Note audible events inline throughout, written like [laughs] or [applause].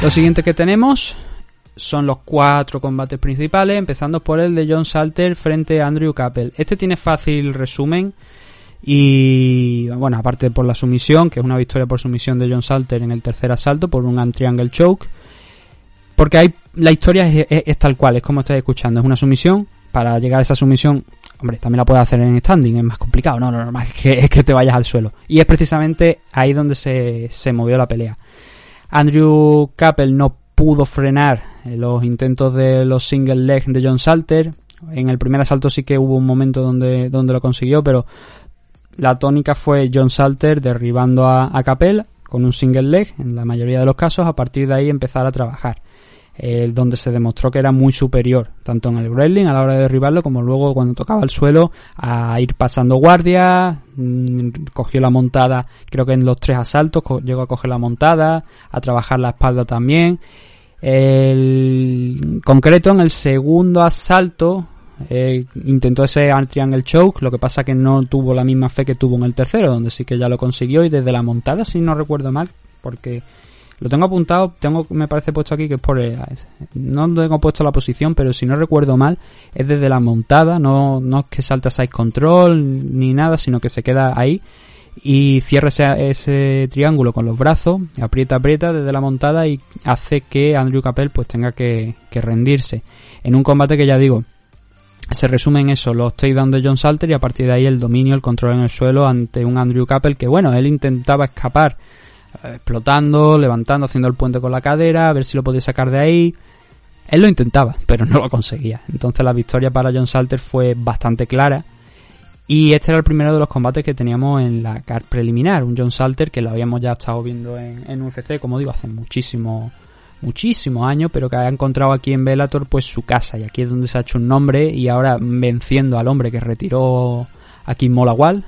Lo siguiente que tenemos son los cuatro combates principales, empezando por el de John Salter frente a Andrew Cappell. Este tiene fácil resumen y, bueno, aparte por la sumisión, que es una victoria por sumisión de John Salter en el tercer asalto por un triangle choke. Porque hay, la historia es, tal cual, es como estáis escuchando, es una sumisión. Para llegar a esa sumisión, hombre, también la puedes hacer en standing, es más complicado, no, lo normal [laughs] es que, que te vayas al suelo. Y es precisamente ahí donde se, se movió la pelea. Andrew Cappell no pudo frenar los intentos de los single leg de John Salter. En el primer asalto sí que hubo un momento donde, donde lo consiguió, pero la tónica fue John Salter derribando a, a con un single leg en la mayoría de los casos, a partir de ahí empezar a trabajar. Donde se demostró que era muy superior, tanto en el wrestling a la hora de derribarlo, como luego cuando tocaba el suelo, a ir pasando guardia, mm, cogió la montada, creo que en los tres asaltos llegó a coger la montada, a trabajar la espalda también, el concreto, en el segundo asalto, eh, intentó ese triangle choke, lo que pasa que no tuvo la misma fe que tuvo en el tercero, donde sí que ya lo consiguió y desde la montada, si no recuerdo mal, porque lo tengo apuntado, tengo me parece puesto aquí que es por no tengo puesto la posición, pero si no recuerdo mal, es desde la montada, no, no es que salta side control ni nada, sino que se queda ahí y cierra ese, triángulo con los brazos, aprieta, aprieta desde la montada y hace que Andrew Capel pues tenga que, rendirse. En un combate que ya digo, se resume en eso, los takedowns de John Salter y a partir de ahí el dominio, el control en el suelo ante un Andrew Capel que bueno, él intentaba escapar explotando, levantando, haciendo el puente con la cadera, a ver si lo podía sacar de ahí. Él lo intentaba, pero no lo conseguía. Entonces la victoria para John Salter fue bastante clara y este era el primero de los combates que teníamos en la car preliminar, un John Salter que lo habíamos ya estado viendo en, en UFC, como digo, hace muchísimo, muchísimos años, pero que ha encontrado aquí en Bellator pues su casa y aquí es donde se ha hecho un nombre y ahora venciendo al hombre que retiró aquí en Molawal,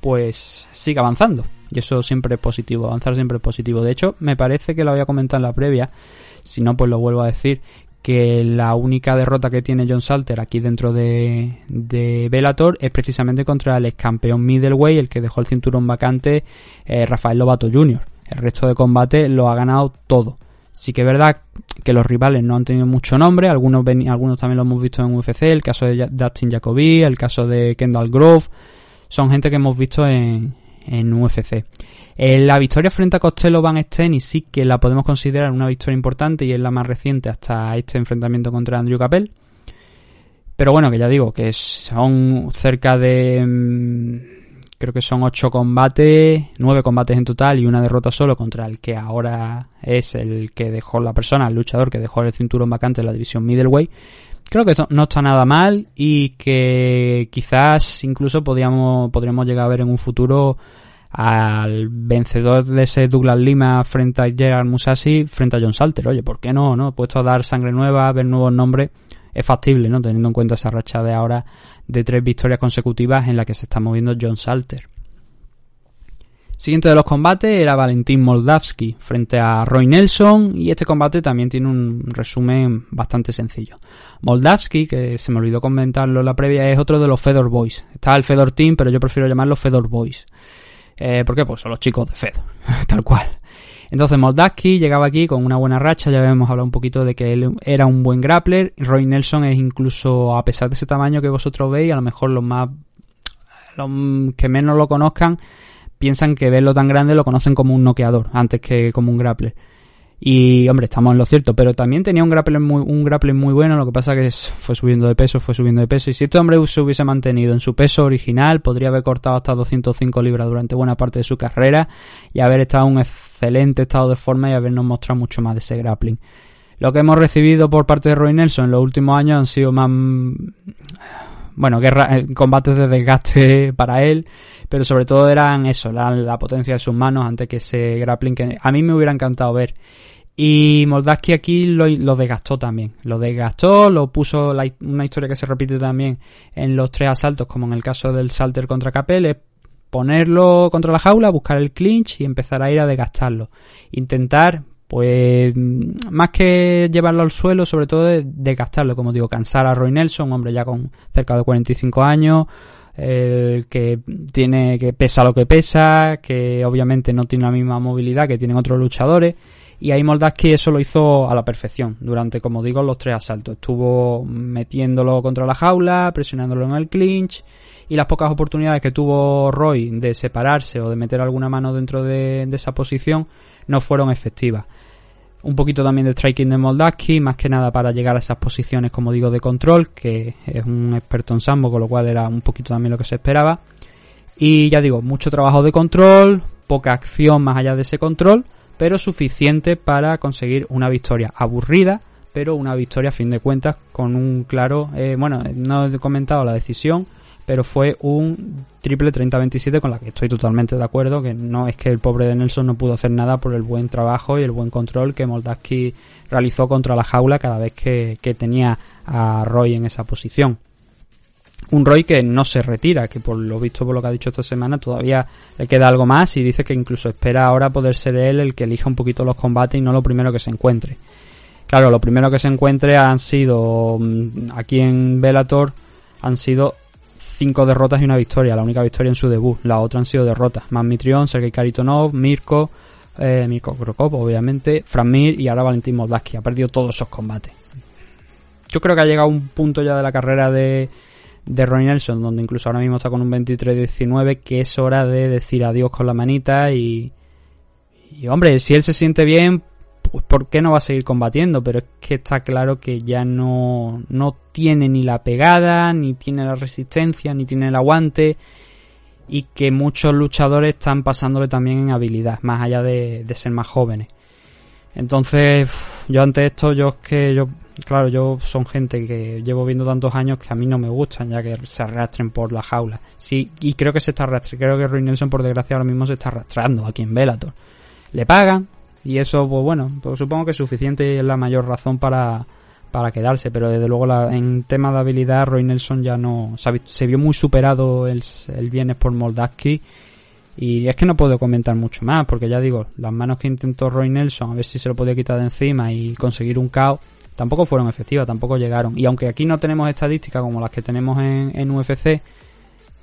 pues sigue avanzando. Y eso siempre es positivo, avanzar siempre es positivo. De hecho, me parece que lo había comentado en la previa, si no pues lo vuelvo a decir, que la única derrota que tiene John Salter aquí dentro de, de Bellator es precisamente contra el ex campeón middleweight, el que dejó el cinturón vacante, eh, Rafael Lobato Jr. El resto de combate lo ha ganado todo. Sí que es verdad que los rivales no han tenido mucho nombre, algunos, algunos también lo hemos visto en UFC, el caso de Dustin Jacoby, el caso de Kendall Grove, son gente que hemos visto en, en UFC. Eh, la victoria frente a Costello Van Steen y sí que la podemos considerar una victoria importante y es la más reciente hasta este enfrentamiento contra Andrew Capel. Pero bueno, que ya digo, que son cerca de... Mm, creo que son 8 combates, 9 combates en total y una derrota solo contra el que ahora es el que dejó la persona, el luchador que dejó el cinturón vacante en la división middleweight. Creo que no está nada mal y que quizás incluso podríamos, podríamos llegar a ver en un futuro al vencedor de ese Douglas Lima frente a Gerard Musashi frente a John Salter. Oye, ¿por qué no? no? Puesto a dar sangre nueva, ver nuevos nombres, es factible, ¿no? Teniendo en cuenta esa racha de ahora de tres victorias consecutivas en la que se está moviendo John Salter. Siguiente de los combates era Valentín Moldavsky frente a Roy Nelson y este combate también tiene un resumen bastante sencillo. Moldavsky, que se me olvidó comentarlo en la previa, es otro de los Fedor Boys. Está el Fedor Team, pero yo prefiero llamarlo Fedor Boys. Eh, ¿Por qué? Pues son los chicos de Fed, [laughs] tal cual. Entonces Moldaski llegaba aquí con una buena racha, ya habíamos hablado un poquito de que él era un buen grappler. Roy Nelson es incluso, a pesar de ese tamaño que vosotros veis, a lo mejor los más, los que menos lo conozcan, piensan que verlo tan grande lo conocen como un noqueador, antes que como un grappler. Y, hombre, estamos en lo cierto, pero también tenía un grappling muy, un grappling muy bueno, lo que pasa que fue subiendo de peso, fue subiendo de peso. Y si este hombre se hubiese mantenido en su peso original, podría haber cortado hasta 205 libras durante buena parte de su carrera y haber estado en un excelente estado de forma y habernos mostrado mucho más de ese grappling. Lo que hemos recibido por parte de Roy Nelson en los últimos años han sido más bueno, guerra, eh, combates de desgaste para él, pero sobre todo eran eso, la, potencia de sus manos antes que ese grappling que a mí me hubiera encantado ver. Y Moldaski aquí lo, desgastó también. Lo desgastó, lo puso una historia que se repite también en los tres asaltos, como en el caso del Salter contra Capel, ponerlo contra la jaula, buscar el clinch y empezar a ir a desgastarlo. Intentar, pues, más que llevarlo al suelo, sobre todo de desgastarlo, como digo, cansar a Roy Nelson, hombre ya con cerca de 45 años, que tiene que pesa lo que pesa, que obviamente no tiene la misma movilidad que tienen otros luchadores Y ahí Moldaski eso lo hizo a la perfección, durante, como digo, los tres asaltos. Estuvo metiéndolo contra la jaula, presionándolo en el clinch, y las pocas oportunidades que tuvo Roy de separarse o de meter alguna mano dentro de, esa posición no fueron efectivas. Un poquito también de striking de Moldaski, más que nada para llegar a esas posiciones, como digo, de control, que es un experto en sambo, con lo cual era un poquito también lo que se esperaba. Y ya digo, mucho trabajo de control, poca acción más allá de ese control, pero suficiente para conseguir una victoria aburrida, pero una victoria a fin de cuentas con un claro, eh, bueno, no he comentado la decisión, pero fue un triple 30-27 con la que estoy totalmente de acuerdo, que no es que el pobre de Nelson no pudo hacer nada por el buen trabajo y el buen control que Moldaski realizó contra la jaula cada vez que, que tenía a Roy en esa posición un Roy que no se retira, que por lo visto por lo que ha dicho esta semana todavía le queda algo más y dice que incluso espera ahora poder ser él el que elija un poquito los combates y no lo primero que se encuentre. Claro, lo primero que se encuentre han sido mm, aquí en Bellator han sido cinco derrotas y una victoria, la única victoria en su debut. Las otras han sido derrotas. Mitrión, Sergei Karitonov, Mirko, eh, Mirko Krokov, obviamente, Mir y ahora Valentín Moldaski. Ha perdido todos esos combates. Yo creo que ha llegado un punto ya de la carrera de, de Ronnie Nelson, donde incluso ahora mismo está con un 23-19, que es hora de decir adiós con la manita y, y hombre, si él se siente bien, pues ¿por qué no va a seguir combatiendo? Pero es que está claro que ya no, no tiene ni la pegada, ni tiene la resistencia, ni tiene el aguante y que muchos luchadores están pasándole también en habilidad, más allá de, de ser más jóvenes. Entonces, yo ante esto, yo es que yo claro, yo son gente que llevo viendo tantos años que a mí no me gustan ya que se arrastren por la jaula. Sí, y creo que se está arrastrando, creo que Roy Nelson por desgracia ahora mismo se está arrastrando aquí en Bellator. Le pagan y eso, pues bueno, pues supongo que es suficiente y es la mayor razón para, para quedarse, pero desde luego la, en tema de habilidad Roy Nelson ya no se, vio muy superado el, el viernes por Moldaski y es que no puedo comentar mucho más, porque ya digo, las manos que intentó Roy Nelson, a ver si se lo podía quitar de encima y conseguir un caos, tampoco fueron efectivas, tampoco llegaron. Y aunque aquí no tenemos estadísticas como las que tenemos en, UFC,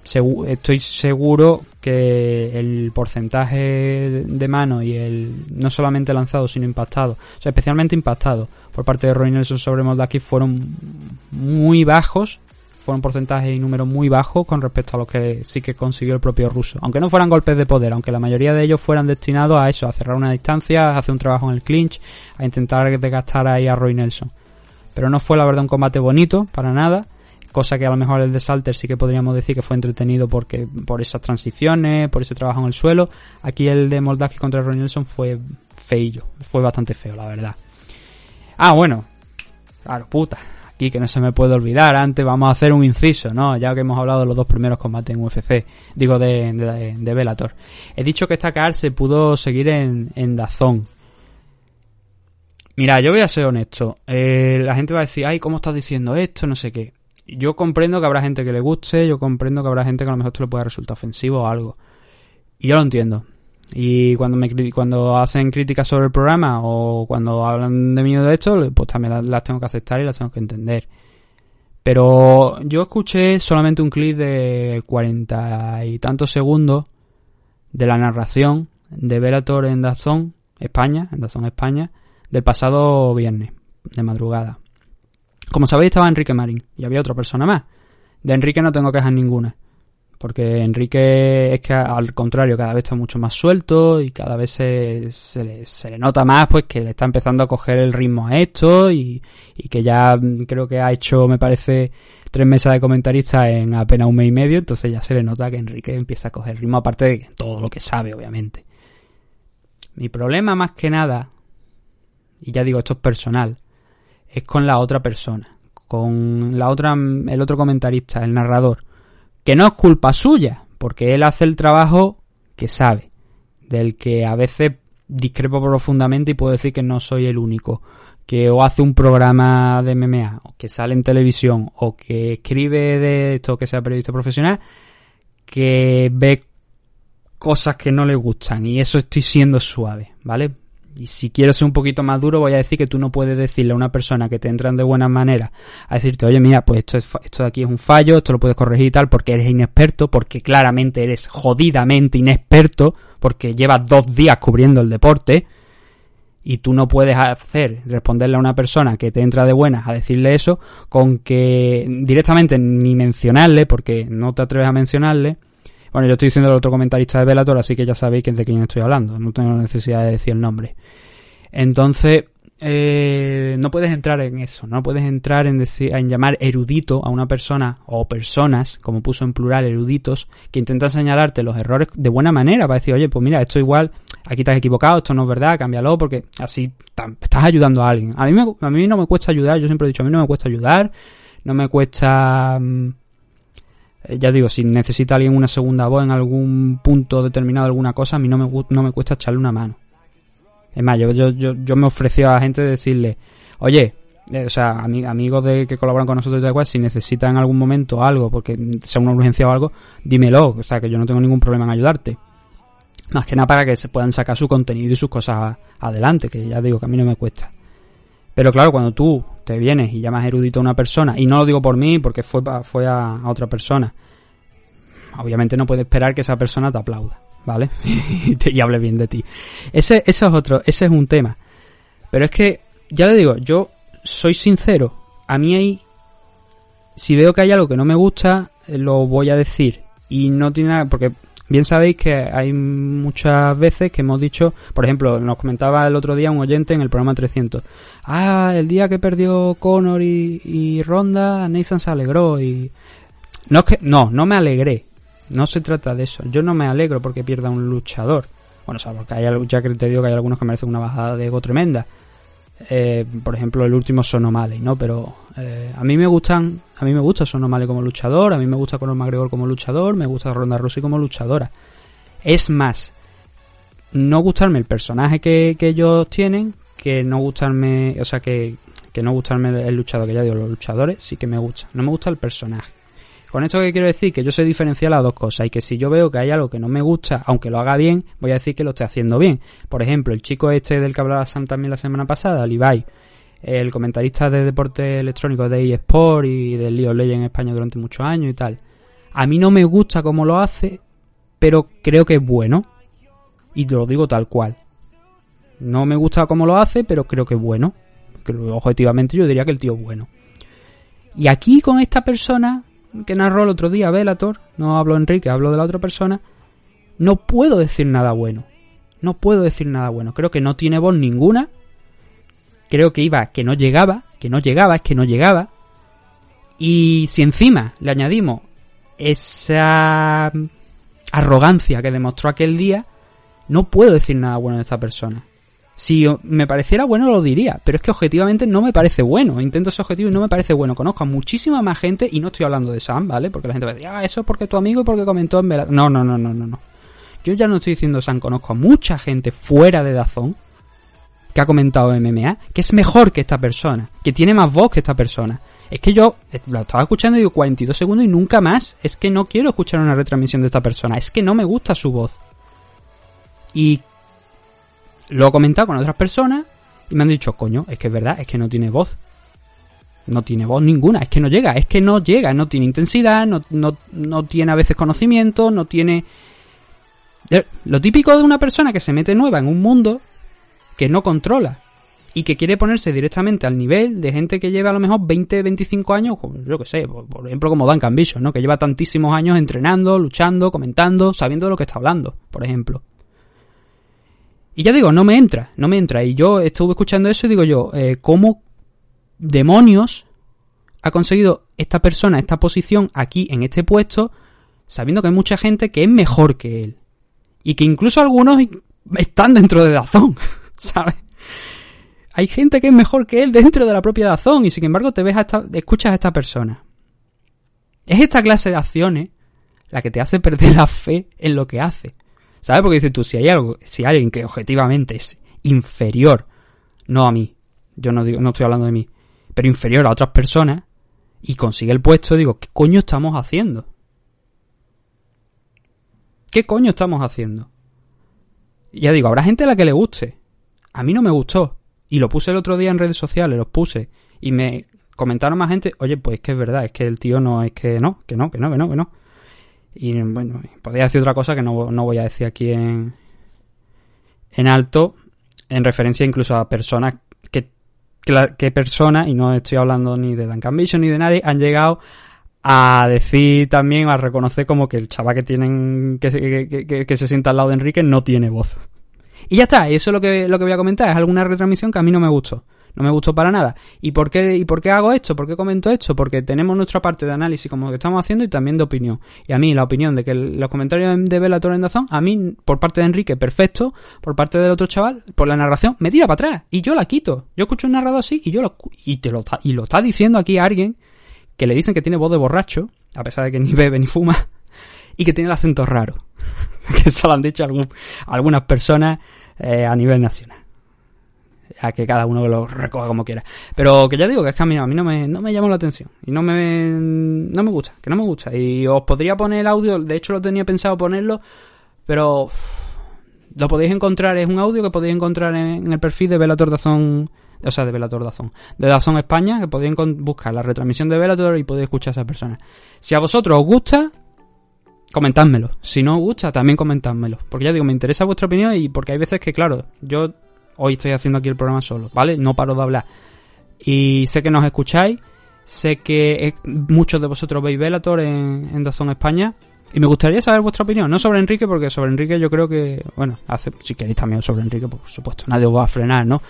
estoy seguro que el porcentaje de mano y el no solamente lanzado sino impactado, o sea, especialmente impactado por parte de Roy Nelson sobre Moldaki fueron muy bajos fueron porcentajes y números muy bajos con respecto a lo que sí que consiguió el propio ruso. Aunque no fueran golpes de poder, aunque la mayoría de ellos fueran destinados a eso, a cerrar una distancia, a hacer un trabajo en el clinch, a intentar desgastar ahí a Roy Nelson. Pero no fue la verdad un combate bonito, para nada. Cosa que a lo mejor el de Salter sí que podríamos decir que fue entretenido porque por esas transiciones, por ese trabajo en el suelo. Aquí el de Moldavski contra Roy Nelson fue feillo, fue bastante feo, la verdad. Ah, bueno, claro, puta aquí que no se me puede olvidar. Antes vamos a hacer un inciso, ¿no? Ya que hemos hablado de los dos primeros combates en UFC, digo de, de, de. He dicho que esta card se pudo seguir en, en Dazón. Mira, yo voy a ser honesto. Eh, la gente va a decir, ay, ¿cómo estás diciendo esto? No sé qué. Yo comprendo que habrá gente que le guste, yo comprendo que habrá gente que a lo mejor esto le pueda resultar ofensivo o algo. Y yo lo entiendo. Y cuando me cuando hacen críticas sobre el programa o cuando hablan de mí de esto, pues también las, tengo que aceptar y las tengo que entender. Pero yo escuché solamente un clip de cuarenta y tantos segundos de la narración de Velator en Dazón, España, en Dazón España, del pasado viernes, de madrugada. Como sabéis estaba Enrique Marín y había otra persona más. De Enrique no tengo quejas ninguna. Porque Enrique es que al contrario, cada vez está mucho más suelto y cada vez se, se, le, nota más pues que le está empezando a coger el ritmo a esto y, y que ya mm, creo que ha hecho, me parece, tres mesas de comentarista en apenas un mes y medio, entonces ya se le nota que Enrique empieza a coger ritmo, aparte de todo lo que sabe, obviamente. Mi problema más que nada, y ya digo, esto es personal, es con la otra persona, con la otra, el otro comentarista, el narrador que no es culpa suya, porque él hace el trabajo que sabe, del que a veces discrepo profundamente y puedo decir que no soy el único, que o hace un programa de MMA, o que sale en televisión, o que escribe de esto, que sea periodista profesional, que ve cosas que no le gustan, y eso estoy siendo suave, ¿vale? Y si quiero ser un poquito más duro, voy a decir que tú no puedes decirle a una persona que te entran de buena manera a decirte, oye, mira, pues esto, esto de aquí es un fallo, esto lo puedes corregir y tal, porque eres inexperto, porque claramente eres jodidamente inexperto, porque llevas dos días cubriendo el deporte, Y tú no puedes hacer, responderle a una persona que te entra de buenas a decirle eso, con que directamente ni mencionarle, porque no te atreves a mencionarle. Bueno, yo estoy diciendo el otro comentarista de Velator, así que ya sabéis de quién estoy hablando. No tengo necesidad de decir el nombre. Entonces, eh, no puedes entrar en eso, no puedes entrar en, decir, en llamar erudito a una persona o personas, como puso en plural, eruditos, que intentan señalarte los errores de buena manera para decir, oye, pues mira, esto igual, aquí has equivocado, esto no es verdad, cámbialo, porque así estás ayudando a alguien. A mí, a mí no me cuesta ayudar, yo siempre he dicho, a mí no me cuesta ayudar, no me cuesta... Mm, ya digo, si necesita alguien una segunda voz en algún punto determinado, alguna cosa, a mí no me, no me cuesta echarle una mano. Es más, yo, yo, yo, me ofreció a la gente decirle, oye, eh, o sea, amigos de que colaboran con nosotros de si necesitan en algún momento algo, porque sea una urgencia o algo, dímelo, o sea, que yo no tengo ningún problema en ayudarte. Más que nada para que se puedan sacar su contenido y sus cosas adelante, que ya digo que a mí no me cuesta. Pero claro, cuando tú te vienes y llamas erudito a una persona, y no lo digo por mí, porque fue, fue a, otra persona, obviamente no puedes esperar que esa persona te aplauda. ¿vale? [laughs] y hable bien de ti. Ese, es otro, ese es un tema. Pero es que, ya le digo, yo soy sincero. A mí hay... Si veo que hay algo que no me gusta, eh, lo voy a decir. Y no tiene nada... Porque bien sabéis que hay muchas veces que hemos dicho... Por ejemplo, nos comentaba el otro día un oyente en el programa 300. Ah, el día que perdió Connor y, y Ronda, Nathan se alegró y... No es que... No, no me alegré. No se trata de eso. Yo no me alegro porque pierda un luchador. Bueno, o sea, porque hay, ya que te digo que hay algunos que merecen una bajada de ego tremenda. Eh, por ejemplo, el último Sonomale, ¿no? Pero eh, a mí me gustan, a mí me gusta Sonomale como luchador, a mí me gusta Conor McGregor como luchador, me gusta Ronda Rousey como luchadora. Es más, no gustarme el personaje que, que ellos tienen, que no gustarme, o sea, que, que no gustarme el luchador, que ya digo, los luchadores sí que me gusta. No me gusta el personaje. Con esto que quiero decir que yo sé diferenciar las dos cosas y que si yo veo que hay algo que no me gusta, aunque lo haga bien, voy a decir que lo estoy haciendo bien. Por ejemplo, el chico este del que hablaba Sam también la semana pasada, Levi, el comentarista de deporte electrónico de eSport y del League of en España durante muchos años y tal. A mí no me gusta cómo lo hace, pero creo que es bueno. Y te lo digo tal cual. No me gusta cómo lo hace, pero creo que es bueno. Objetivamente yo diría que el tío es bueno. Y aquí con esta persona que narró el otro día Velator, no hablo Enrique, hablo de la otra persona, no puedo decir nada bueno. No puedo decir nada bueno. Creo que no tiene voz ninguna. Creo que iba, que no llegaba, que no llegaba, es que no llegaba. Y si encima le añadimos esa arrogancia que demostró aquel día, no puedo decir nada bueno de esta persona. Si me pareciera bueno lo diría, pero es que objetivamente no me parece bueno. Intento ese objetivo y no me parece bueno. Conozco a muchísima más gente y no estoy hablando de Sam, ¿vale? Porque la gente va a decir, ah, eso es porque tu amigo y porque comentó en verdad. No, no, no, no, no, no. Yo ya no estoy diciendo Sam, conozco a mucha gente fuera de Dazón que ha comentado MMA, que es mejor que esta persona, que tiene más voz que esta persona. Es que yo eh, lo estaba escuchando y digo 42 segundos y nunca más. Es que no quiero escuchar una retransmisión de esta persona. Es que no me gusta su voz. Y lo he comentado con otras personas y me han dicho, coño, es que es verdad, es que no tiene voz. No tiene voz ninguna, es que no llega, es que no llega, no tiene intensidad, no, no, no tiene a veces conocimiento, no tiene... Lo típico de una persona que se mete nueva en un mundo que no controla y que quiere ponerse directamente al nivel de gente que lleva a lo mejor 20, 25 años, yo que sé, por, ejemplo como Dan Vision, ¿no? Que lleva tantísimos años entrenando, luchando, comentando, sabiendo de lo que está hablando, por ejemplo. Y ya digo, no me entra, no me entra. Y yo estuve escuchando eso y digo yo, eh, ¿cómo demonios ha conseguido esta persona esta posición aquí en este puesto sabiendo que hay mucha gente que es mejor que él? Y que incluso algunos están dentro de Dazón, [laughs] ¿sabes? Hay gente que es mejor que él dentro de la propia Dazón y sin embargo te ves a esta, escuchas a esta persona. Es esta clase de acciones la que te hace perder la fe en lo que hace. ¿Sabes? Porque dices tú, si hay algo, si hay alguien que objetivamente es inferior, no a mí, yo no digo, no estoy hablando de mí, pero inferior a otras personas, y consigue el puesto, digo, ¿qué coño estamos haciendo? ¿Qué coño estamos haciendo? ya digo, habrá gente a la que le guste. A mí no me gustó. Y lo puse el otro día en redes sociales, los puse. Y me comentaron más gente, oye, pues que es verdad, es que el tío no, es que no, que no, que no, que no, que no. Y bueno, podría decir otra cosa que no, voy a decir aquí en, en alto. en referencia incluso a personas que, que, personas, y no estoy hablando ni de Duncan Vision ni de nadie, han llegado a decir también, a reconocer como que el chaval que tienen, que, que, que, se sienta al lado de Enrique no tiene voz. Y ya está, eso es lo que, lo que voy a comentar, es alguna retransmisión que a mí no me gustó. No me gustó para nada. ¿Y por qué, y por qué hago esto? ¿Por qué comento esto? Porque tenemos nuestra parte de análisis como lo que estamos haciendo y también de opinión. Y a mí la opinión de que los comentarios de Bellator en a mí, por parte de Enrique, perfecto. Por parte del otro chaval, por la narración, me tira para atrás. Y yo la quito. Yo escucho un narrador así y yo lo, y te lo, y lo está diciendo aquí a alguien que le dicen que tiene voz de borracho, a pesar de que ni bebe ni fuma, y que tiene el acento raro. [laughs] que eso lo han dicho algunas personas eh, a nivel nacional a que cada uno lo recoja como quiera. Pero que ya digo que es que a mí, a mí no, me, no me llama la atención. Y no me, no me gusta, que no me gusta. Y os podría poner el audio, de hecho lo tenía pensado ponerlo, pero lo podéis encontrar, es un audio que podéis encontrar en, el perfil de Velator Dazón, o sea, de Velator Dazón, de Dazón España, que podéis buscar la retransmisión de Velator y podéis escuchar a esa persona. Si a vosotros os gusta, comentádmelo. Si no os gusta, también comentádmelo. Porque ya digo, me interesa vuestra opinión y porque hay veces que, claro, yo hoy estoy haciendo aquí el programa solo, ¿vale? No paro de hablar. Y sé que nos escucháis, sé que muchos de vosotros veis Velator en, en Dazón España. Y me gustaría saber vuestra opinión, no sobre Enrique, porque sobre Enrique yo creo que, bueno, hace, si queréis también sobre Enrique, por supuesto, nadie os va a frenar, ¿no?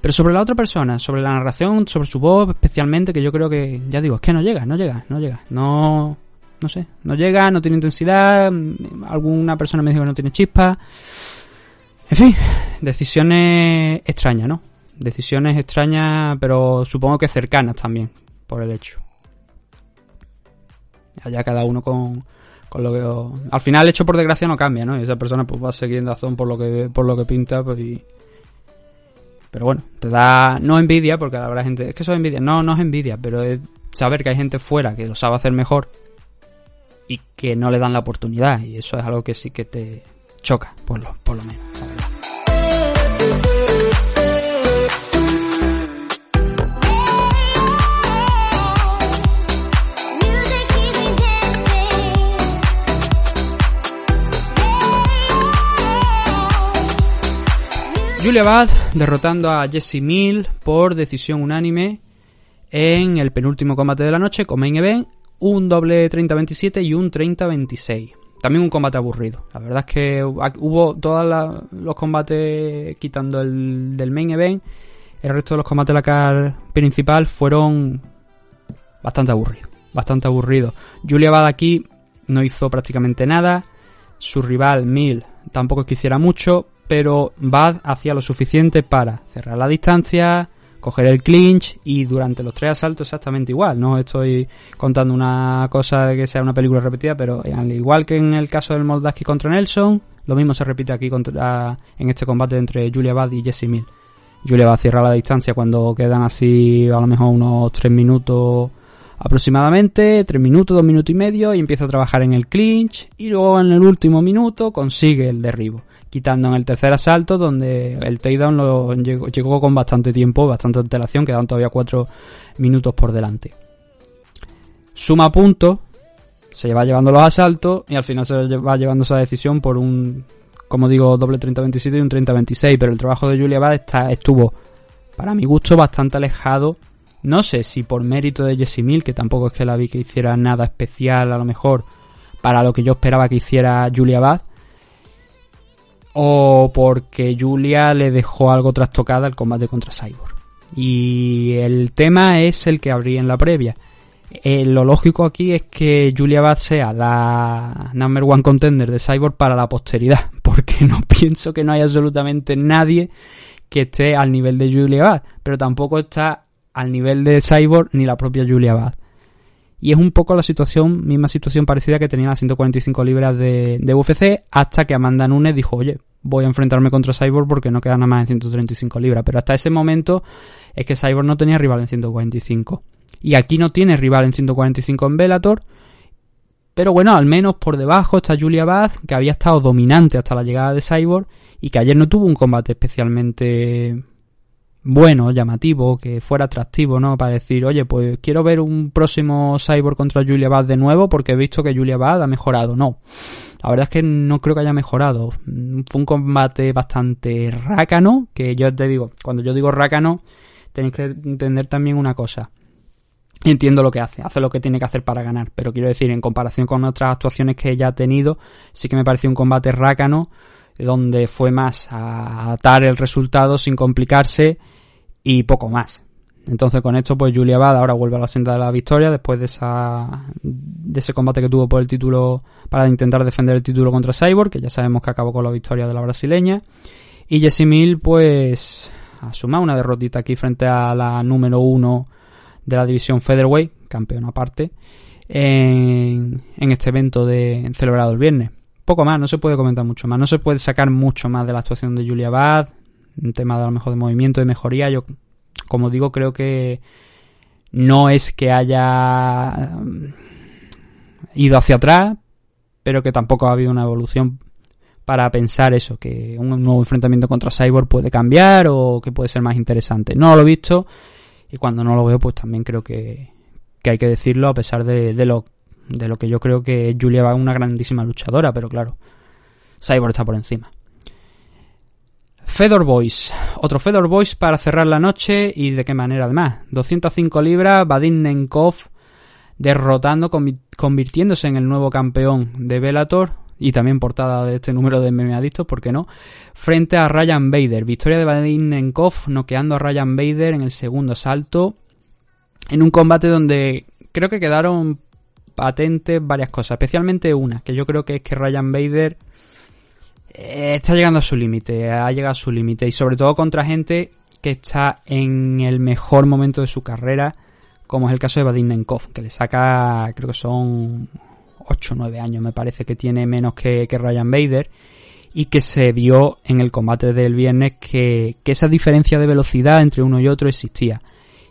Pero sobre la otra persona, sobre la narración, sobre su voz especialmente, que yo creo que, ya digo, es que no llega, no llega, no llega, no, no sé, no llega, no tiene intensidad, alguna persona me dijo que no tiene chispa. En fin, decisiones extrañas, ¿no? Decisiones extrañas, pero supongo que cercanas también, por el hecho. Allá cada uno con, con lo que... Al final, el hecho por desgracia no cambia, ¿no? Y esa persona pues va siguiendo razón por lo que, por lo que pinta, pues y... Pero bueno, te da... No envidia, porque habrá gente... Es que eso es envidia. No, no es envidia, pero es saber que hay gente fuera que lo sabe hacer mejor y que no le dan la oportunidad. Y eso es algo que sí que te choca, por lo, por lo menos. Julia Bad derrotando a Jesse Mill por decisión unánime en el penúltimo combate de la noche con main event, un doble 30-27 y un 30-26. También un combate aburrido. La verdad es que hubo todos los combates quitando el del main event. El resto de los combates de la car principal fueron bastante aburridos. Bastante aburridos. Julia Bad aquí no hizo prácticamente nada. Su rival Mill tampoco quisiera mucho pero Bad hacía lo suficiente para cerrar la distancia, coger el clinch y durante los tres asaltos exactamente igual. No estoy contando una cosa de que sea una película repetida, pero al igual que en el caso del Moldaski contra Nelson, lo mismo se repite aquí contra, en este combate entre Julia Bad y Jesse Mill. Julia Bad cierra la distancia cuando quedan así a lo mejor unos tres minutos aproximadamente, tres minutos, dos minutos y medio, y empieza a trabajar en el clinch y luego en el último minuto consigue el derribo quitando en el tercer asalto, donde el takedown lo llegó, con bastante tiempo, bastante antelación, quedan todavía cuatro minutos por delante. Suma puntos, se va llevando los asaltos y al final se va llevando esa decisión por un, como digo, doble 30-27 y un 30-26, pero el trabajo de Julia Bad está, estuvo, para mi gusto, bastante alejado. No sé si por mérito de Jessie Mill, que tampoco es que la vi que hiciera nada especial, a lo mejor, para lo que yo esperaba que hiciera Julia Bad, o porque Julia le dejó algo trastocada el combate contra Cyborg. Y el tema es el que abrí en la previa. Eh, lo lógico aquí es que Julia Bad sea la number one contender de Cyborg para la posteridad, [laughs] porque no pienso que no haya absolutamente nadie que esté al nivel de Julia Bad, pero tampoco está al nivel de Cyborg ni la propia Julia Bad. Y es un poco la situación, misma situación parecida que tenía las 145 libras de, de UFC, hasta que Amanda Nunes dijo, oye, voy a enfrentarme contra Cyborg porque no queda nada más en 135 libras. Pero hasta ese momento es que Cyborg no tenía rival en 145. Y aquí no tiene rival en 145 en Bellator. Pero bueno, al menos por debajo está Julia Bath, que había estado dominante hasta la llegada de Cyborg y que ayer no tuvo un combate especialmente bueno, llamativo, que fuera atractivo, ¿no? Para decir, oye, pues quiero ver un próximo Cyborg contra Julia Bad de nuevo porque he visto que Julia Bad ha mejorado. No, la verdad es que no creo que haya mejorado. Fue un combate bastante rácano, que yo te digo, cuando yo digo rácano, tenéis que entender también una cosa. Entiendo lo que hace, hace lo que tiene que hacer para ganar, pero quiero decir, en comparación con otras actuaciones que ella ha tenido, sí que me pareció un combate rácano, donde fue más a atar el resultado sin complicarse y poco más. Entonces con esto pues Julia Bad ahora vuelve a la senda de la victoria después de esa de ese combate que tuvo por el título para intentar defender el título contra Cyborg, que ya sabemos que acabó con la victoria de la brasileña. Y Jessie Mill pues asuma una derrotita aquí frente a la número uno de la división Featherweight, campeón aparte, en, en este evento de celebrado el viernes. Poco más, no se puede comentar mucho más, no se puede sacar mucho más de la actuación de Julia Bad, un tema de a lo mejor de movimiento, de mejoría. Yo, como digo, creo que no es que haya um, ido hacia atrás, pero que tampoco ha habido una evolución para pensar eso, que un nuevo enfrentamiento contra Cyborg puede cambiar o que puede ser más interesante. No lo he visto y cuando no lo veo, pues también creo que, hay que decirlo, a pesar de, de, lo, de lo que yo creo que Julia va una grandísima luchadora, pero claro, Cyborg está por encima. Fedor Boys. Otro Fedor Boys para cerrar la noche y de qué manera además. 205 libras, Vadim Nenkov derrotando, convirtiéndose en el nuevo campeón de Bellator y también portada de este número de meme adictos, ¿por qué no? Frente a Ryan Bader. Victoria de Vadim Nenkov noqueando a Ryan Bader en el segundo salto en un combate donde creo que quedaron patentes varias cosas, especialmente una, que yo creo que es que Ryan Bader eh, está llegando a su límite, ha llegado a su límite y sobre todo contra gente que está en el mejor momento de su carrera, como es el caso de Vadim Nenkov, que le saca, creo que son 8 o 9 años, me parece que tiene menos que, Ryan Bader, y que se vio en el combate del viernes que, esa diferencia de velocidad entre uno y otro existía.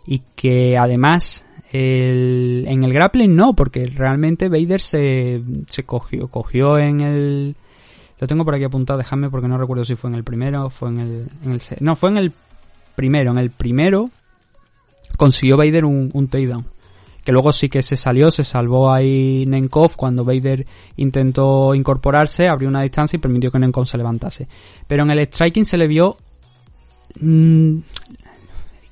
Y que además en el grappling no, porque realmente Bader se, se cogió, cogió en el lo tengo por aquí apuntado, déjame porque no recuerdo si fue en el primero o fue en el, el... No, fue en el primero. En el primero consiguió Vader un, un takedown. Que luego sí que se salió, se salvó ahí Nenkov cuando Vader intentó incorporarse, abrió una distancia y permitió que Nenkov se levantase. Pero en el striking se le vio... Mm,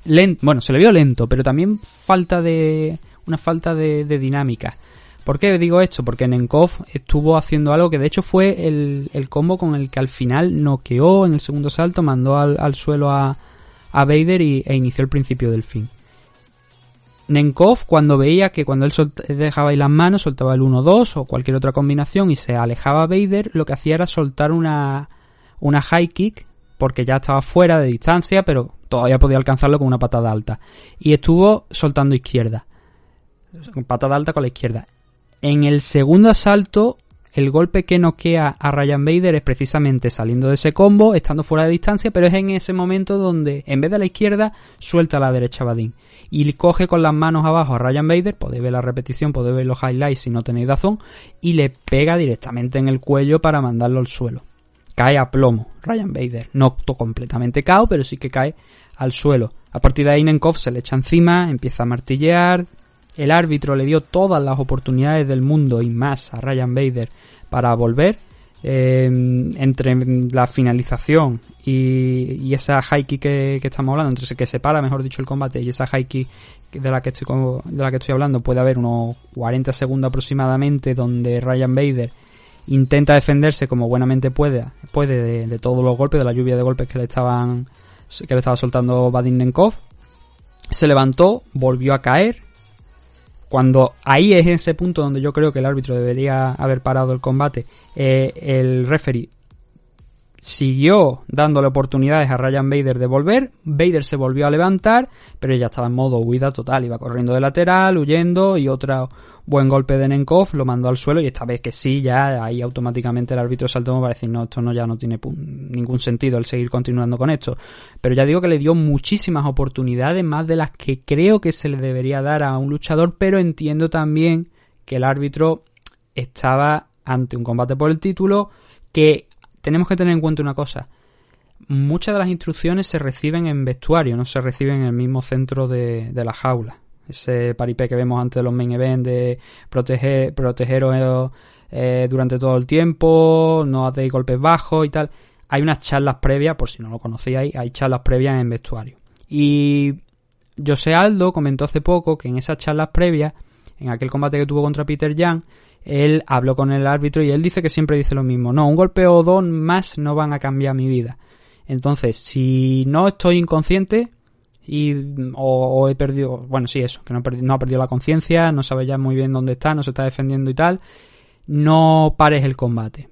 lento, bueno, se le vio lento, pero también falta de... Una falta de dinámica. ¿Por qué digo esto? Porque Nenkov estuvo haciendo algo que de hecho fue el, combo con el que al final noqueó en el segundo salto, mandó al, suelo a, a Vader y, e inició el principio del fin. Nenkov cuando veía que cuando él dejaba ahí las manos, soltaba el 1-2 o cualquier otra combinación y se alejaba Vader, lo que hacía era soltar una, una high kick porque ya estaba fuera de distancia, pero todavía podía alcanzarlo con una patada alta. Y estuvo soltando izquierda. Patada alta con la izquierda. En el segundo asalto, el golpe que noquea a Ryan Bader es precisamente saliendo de ese combo, estando fuera de distancia, pero es en ese momento donde, en vez de la izquierda, suelta a la derecha Badin. Y coge con las manos abajo a Ryan Bader, podéis ver la repetición, podéis ver los highlights si no tenéis razón, y le pega directamente en el cuello para mandarlo al suelo. Cae a plomo Ryan Bader. No completamente cao, pero sí que cae al suelo. A partir de ahí Nenkov se le echa encima, empieza a martillear, el árbitro le dio todas las oportunidades del mundo y más a Ryan Bader para volver. Eh, entre la finalización y, esa high kick que, estamos hablando, entre que separa, mejor dicho, el combate y esa kick de la que estoy de la que estoy hablando, puede haber unos 40 segundos aproximadamente donde Ryan Bader intenta defenderse como buenamente puede, puede de, todos los golpes, de la lluvia de golpes que le estaban que le estaba soltando Vadim Nenkov. Se levantó, volvió a caer, cuando ahí es ese punto donde yo creo que el árbitro debería haber parado el combate, eh, el referee siguió dándole oportunidades a Ryan Bader de volver, Vader se volvió a levantar, pero ya estaba en modo huida total, iba corriendo de lateral, huyendo y otro buen golpe de Nenkov lo mandó al suelo y esta vez que sí, ya ahí automáticamente el árbitro saltó para decir no, esto no ya no tiene ningún sentido el seguir continuando con esto, pero ya digo que le dio muchísimas oportunidades, más de las que creo que se le debería dar a un luchador, pero entiendo también que el árbitro estaba ante un combate por el título que tenemos que tener en cuenta una cosa. muchas de las instrucciones se reciben en vestuario, no se reciben en el mismo centro de, la jaula. Ese paripé que vemos antes de los main events de proteger, protegeros eh, durante todo el tiempo, no hacéis golpes bajos y tal. Hay unas charlas previas, por si no lo conocíais, hay charlas previas en vestuario. Y José Aldo comentó hace poco que en esas charlas previas, en aquel combate que tuvo contra Peter Young, él habló con el árbitro y él dice que siempre dice lo mismo. No, un golpe o dos más no van a cambiar mi vida. Entonces, si no estoy inconsciente y, o, he perdido, bueno, sí, eso, que no, ha perdido la conciencia, no sabe ya muy bien dónde está, no se está defendiendo y tal, no pares el combate.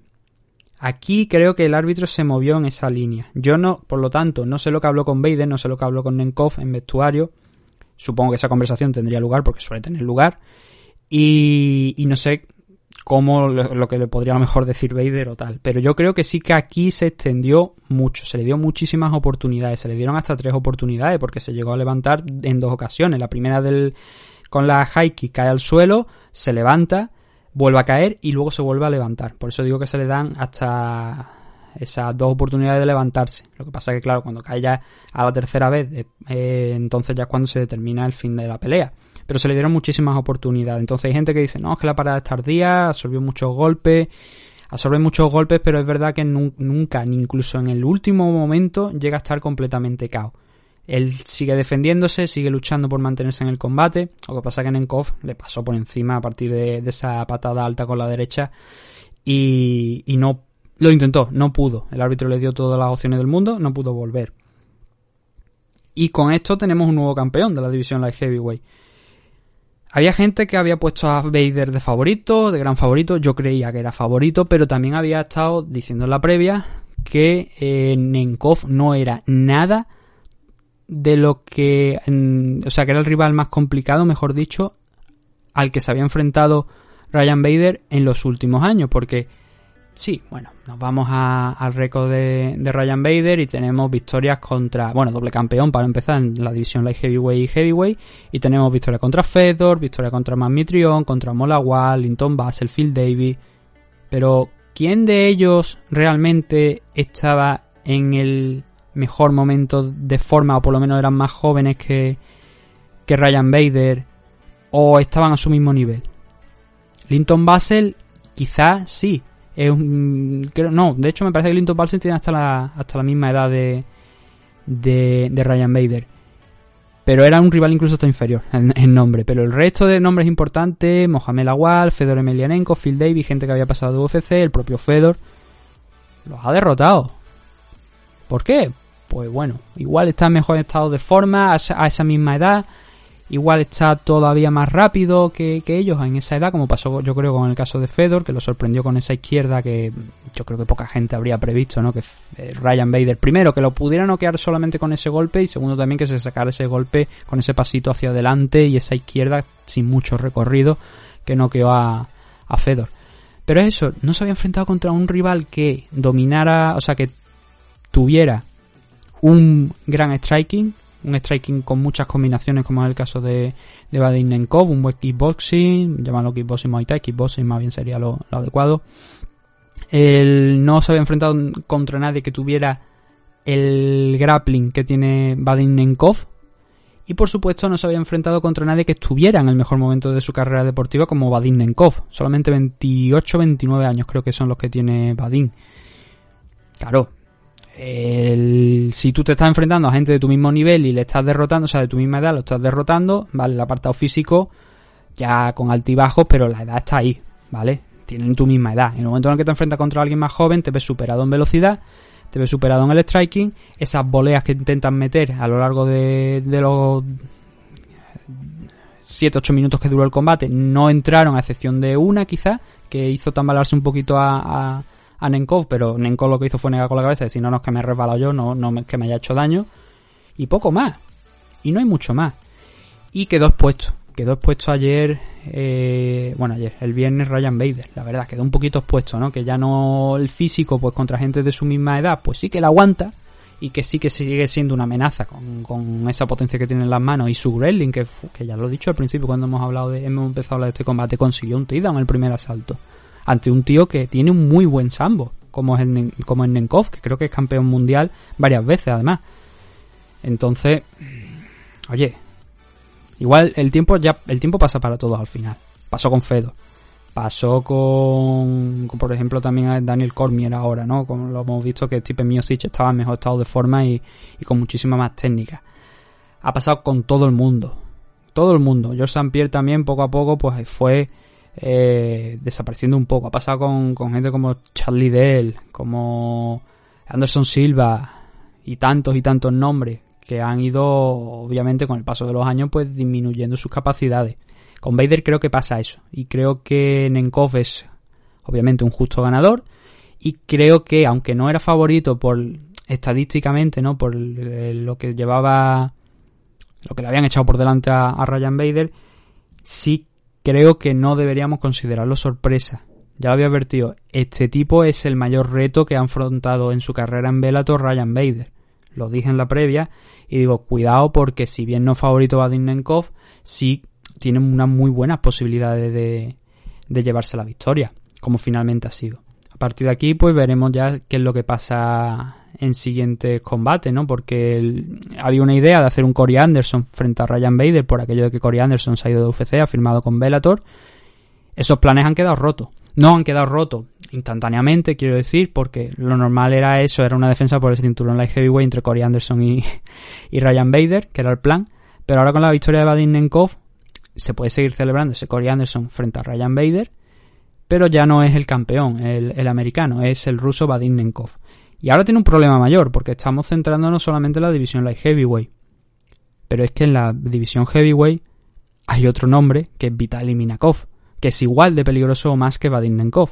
Aquí creo que el árbitro se movió en esa línea. Yo no, por lo tanto, no sé lo que habló con Bader, no sé lo que habló con Nenkov en vestuario. Supongo que esa conversación tendría lugar porque suele tener lugar. Y, y no sé cómo lo, que le podría a lo mejor decir Vader o tal. Pero yo creo que sí que aquí se extendió mucho, se le dio muchísimas oportunidades, se le dieron hasta tres oportunidades porque se llegó a levantar en dos ocasiones. La primera del con la kick cae al suelo, se levanta, vuelve a caer y luego se vuelve a levantar. Por eso digo que se le dan hasta esas dos oportunidades de levantarse. Lo que pasa que, claro, cuando cae ya a la tercera vez, eh, entonces ya es cuando se determina el fin de la pelea pero se le dieron muchísimas oportunidades. Entonces hay gente que dice, no, es que la parada es tardía, absorbió muchos golpes, absorbe muchos golpes, pero es verdad que nunca, ni incluso en el último momento, llega a estar completamente cao. Él sigue defendiéndose, sigue luchando por mantenerse en el combate. Lo que pasa que Nenkov le pasó por encima a partir de, esa patada alta con la derecha y, y no lo intentó, no pudo. El árbitro le dio todas las opciones del mundo, no pudo volver. Y con esto tenemos un nuevo campeón de la división Light Heavyweight. Había gente que había puesto a Vader de favorito, de gran favorito, yo creía que era favorito, pero también había estado diciendo en la previa que eh, Nenkov no era nada de lo que, o sea, que era el rival más complicado, mejor dicho, al que se había enfrentado Ryan Bader en los últimos años, porque Sí, bueno, nos vamos al récord de, Ryan Bader y tenemos victorias contra, bueno, doble campeón para empezar en la división Light Heavyweight y Heavyweight y tenemos victoria contra Fedor, victoria contra Mitrion, contra Molawal, Linton Basel, Phil Davis, pero ¿quién de ellos realmente estaba en el mejor momento de forma o por lo menos eran más jóvenes que, que Ryan Bader o estaban a su mismo nivel? Linton Basel quizás sí, es un, no, de hecho me parece que Linton Paulsen tiene hasta la, hasta la misma edad de, de, Ryan Bader. Pero era un rival incluso hasta inferior en, nombre. Pero el resto de nombres importantes, Mohamed Awal, Fedor Emelianenko, Phil Davis, gente que había pasado de UFC, el propio Fedor, los ha derrotado. ¿Por qué? Pues bueno, igual está en mejor estado de forma a esa misma edad igual está todavía más rápido que, ellos en esa edad, como pasó yo creo con el caso de Fedor, que lo sorprendió con esa izquierda que yo creo que poca gente habría previsto, ¿no? Que eh, Ryan Bader, primero, que lo pudiera noquear solamente con ese golpe y segundo también que se sacara ese golpe con ese pasito hacia adelante y esa izquierda sin mucho recorrido que noqueó a, a Fedor. Pero eso, no se había enfrentado contra un rival que dominara, o sea, que tuviera un gran striking, un striking con muchas combinaciones, como es el caso de, de Nenkov, un buen kickboxing, llámalo kickboxing Muay Thai, kickboxing más bien sería lo, adecuado. Él no se había enfrentado contra nadie que tuviera el grappling que tiene Vadim Nenkov. Y por supuesto no se había enfrentado contra nadie que estuviera en el mejor momento de su carrera deportiva como Vadim Nenkov. Solamente 28-29 años creo que son los que tiene Vadim. Claro, si tú te estás enfrentando a gente de tu mismo nivel y le estás derrotando, o sea, de tu misma edad, lo estás derrotando, ¿vale? El apartado físico ya con altibajos, pero la edad está ahí, ¿vale? Tienen tu misma edad. En el momento en el que te enfrentas contra alguien más joven, te ves superado en velocidad, te ves superado en el striking, esas boleas que intentan meter a lo largo de, los 7-8 minutos que duró el combate no entraron, a excepción de una quizá, que hizo tambalarse un poquito a Nenkov, pero Nenkov lo que hizo fue negar con la cabeza decir, no, no, es que me he resbalado yo, no, no que me haya hecho daño. Y poco más. Y no hay mucho más. Y quedó expuesto. Quedó expuesto ayer, eh, bueno, ayer, el viernes Ryan Bader, la verdad, quedó un poquito expuesto, ¿no? Que ya no el físico, pues contra gente de su misma edad, pues sí que la aguanta, y que sí que sigue siendo una amenaza con, con esa potencia que tiene en las manos y su Gremlin que, que ya lo he dicho al principio cuando hemos hablado de hemos empezado a hablar de este combate consiguió un en el primer asalto ante un tío que tiene un muy buen sambo, como es el, como el Nenkov, que creo que es campeón mundial varias veces además. Entonces, oye, igual el tiempo ya el tiempo pasa para todos al final. Pasó con Fedo. Pasó con, por ejemplo, también a Daniel Cormier ahora, ¿no? Como lo hemos visto que Stipe Miocic estaba en mejor estado de forma y, con muchísima más técnica. Ha pasado con todo el mundo. Todo el mundo. George St. Pierre también poco a poco pues fue eh, desapareciendo un poco. Ha pasado con, con gente como Charlie Dell, como Anderson Silva y tantos y tantos nombres que han ido, obviamente, con el paso de los años, pues disminuyendo sus capacidades. Con Vader creo que pasa eso. Y creo que Nenkov es obviamente un justo ganador. Y creo que, aunque no era favorito por estadísticamente, ¿no? Por lo que llevaba. Lo que le habían echado por delante a, Ryan Vader. Sí creo que no deberíamos considerarlo sorpresa. Ya lo había advertido. Este tipo es el mayor reto que ha afrontado en su carrera en Bellator Ryan Bader. Lo dije en la previa. Y digo, cuidado porque si bien no favorito a Nenkov, sí tienen unas muy buenas posibilidades de, de llevarse la victoria, como finalmente ha sido. A partir de aquí, pues veremos ya qué es lo que pasa en siguientes combates, ¿no? Porque había una idea de hacer un Corey Anderson frente a Ryan Bader por aquello de que Corey Anderson se ha ido de UFC, ha firmado con Bellator. Esos planes han quedado rotos. No han quedado rotos instantáneamente, quiero decir, porque lo normal era eso, era una defensa por el cinturón light heavyweight entre Corey Anderson y, [laughs] y Ryan Bader, que era el plan. Pero ahora con la victoria de Vadim Nenkov, se puede seguir celebrando ese Corey Anderson frente a Ryan Bader, pero ya no es el campeón, el, americano, es el ruso Vadim Nenkov. Y ahora tiene un problema mayor, porque estamos centrándonos solamente en la división light heavyweight. Pero es que en la división heavyweight hay otro nombre, que es Vitaly Minakov, que es igual de peligroso o más que Vadim Nenkov.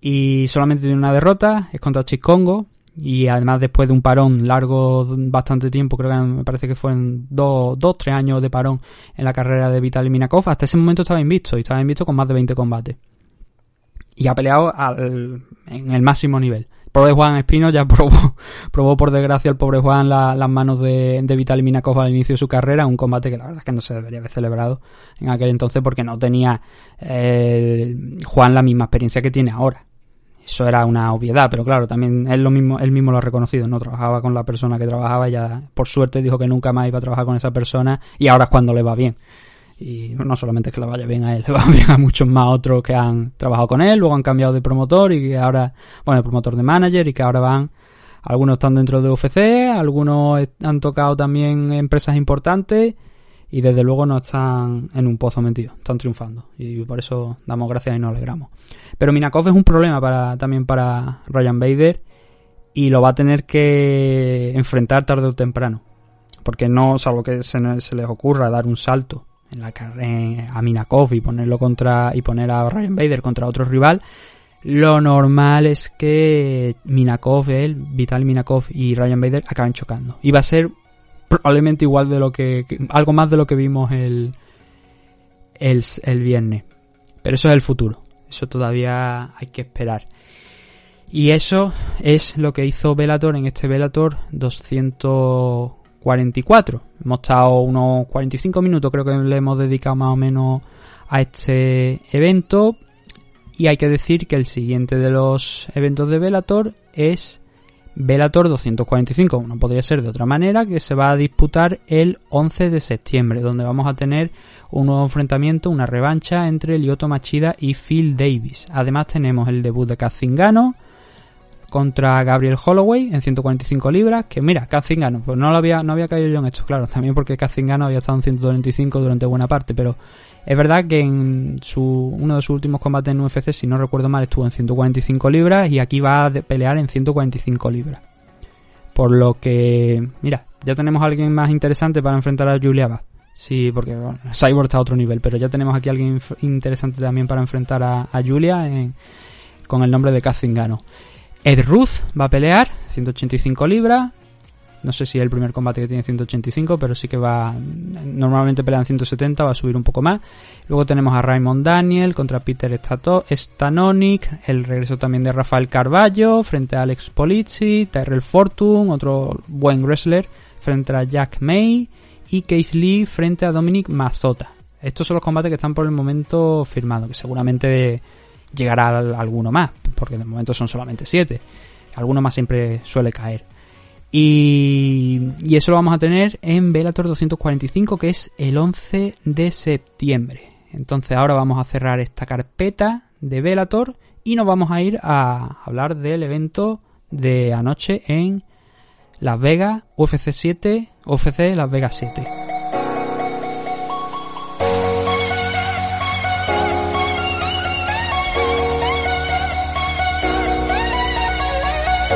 Y solamente tiene una derrota, es contra Chikongo, y además después de un parón largo bastante tiempo, creo que me parece que fueron dos, dos, tres años de parón en la carrera de Vitaly Minakov, hasta ese momento estaba invisto y estaba invisto con más de 20 combates. Y ha peleado en el máximo nivel. Pobre Juan Espino ya [laughs] probó, probó por desgracia el pobre Juan las manos de, de Vitaly Minakov al inicio de su carrera, un combate que la verdad es que no se debería haber celebrado en aquel entonces porque no tenía eh, Juan la misma experiencia que tiene ahora eso era una obviedad, pero claro, también él lo mismo, él mismo lo ha reconocido, no trabajaba con la persona que trabajaba, ya por suerte dijo que nunca más iba a trabajar con esa persona y ahora es cuando le va bien. Y no solamente es que le vaya bien a él, [laughs] le va bien a muchos más otros que han trabajado con él, luego han cambiado de promotor y que ahora, bueno, de promotor de manager y que ahora van, algunos están dentro de UFC, algunos han tocado también empresas importantes y desde luego no están en un pozo metido, están triunfando y por eso damos gracias y nos alegramos. Pero Minakov es un problema para, también para Ryan Bader y lo va a tener que enfrentar tarde o temprano, porque no, salvo que se les ocurra dar un salto en la a Minakov y ponerlo contra y poner a Ryan Bader contra otro rival, lo normal es que Minakov, él, Vital Minakov y Ryan Bader acaben chocando. Y va a ser probablemente igual de lo que, algo más de lo que vimos el, el, viernes. Pero eso es el futuro. Eso todavía hay que esperar. Y eso es lo que hizo Velator en este Velator 244. Hemos estado unos 45 minutos, creo que le hemos dedicado más o menos a este evento. Y hay que decir que el siguiente de los eventos de Velator es Velator 245, no podría ser de otra manera, que se va a disputar el 11 de septiembre, donde vamos a tener un nuevo enfrentamiento, una revancha entre Lyoto Machida y Phil Davis. Además tenemos el debut de Kazingano contra Gabriel Holloway en 145 libras, que mira, Kazingano, pues no lo había, no había caído yo en esto, claro, también porque Kazingano había estado en 125 durante buena parte, pero es verdad que en su, uno de sus últimos combates en UFC, si no recuerdo mal, estuvo en 145 libras y aquí va a pelear en 145 libras. Por lo que, mira, ya tenemos a alguien más interesante para enfrentar a Julia Bad. Sí, porque bueno, Cyborg está a otro nivel, pero ya tenemos aquí a alguien interesante también para enfrentar a, Julia con el nombre de Kazingano. Ed Ruth va a pelear, 185 libras. No sé si es el primer combate que tiene 185, pero sí que va. Normalmente pelean 170, va a subir un poco más. Luego tenemos a Raymond Daniel contra Peter Stanonic. El regreso también de Rafael Carballo frente a Alex Polizzi. Tyrell Fortune, otro buen wrestler, frente a Jack May. Y Keith Lee frente a Dominic Mazota. Estos son los combates que están por el momento firmados, que seguramente llegará alguno más, porque de momento son solamente 7. Alguno más siempre suele caer. Y, y, eso lo vamos a tener en Velator 245, que es el 11 de septiembre. Entonces ahora vamos a cerrar esta carpeta de Velator y nos vamos a ir a hablar del evento de anoche en Las Vegas, UFC 7, UFC Las Vegas 7.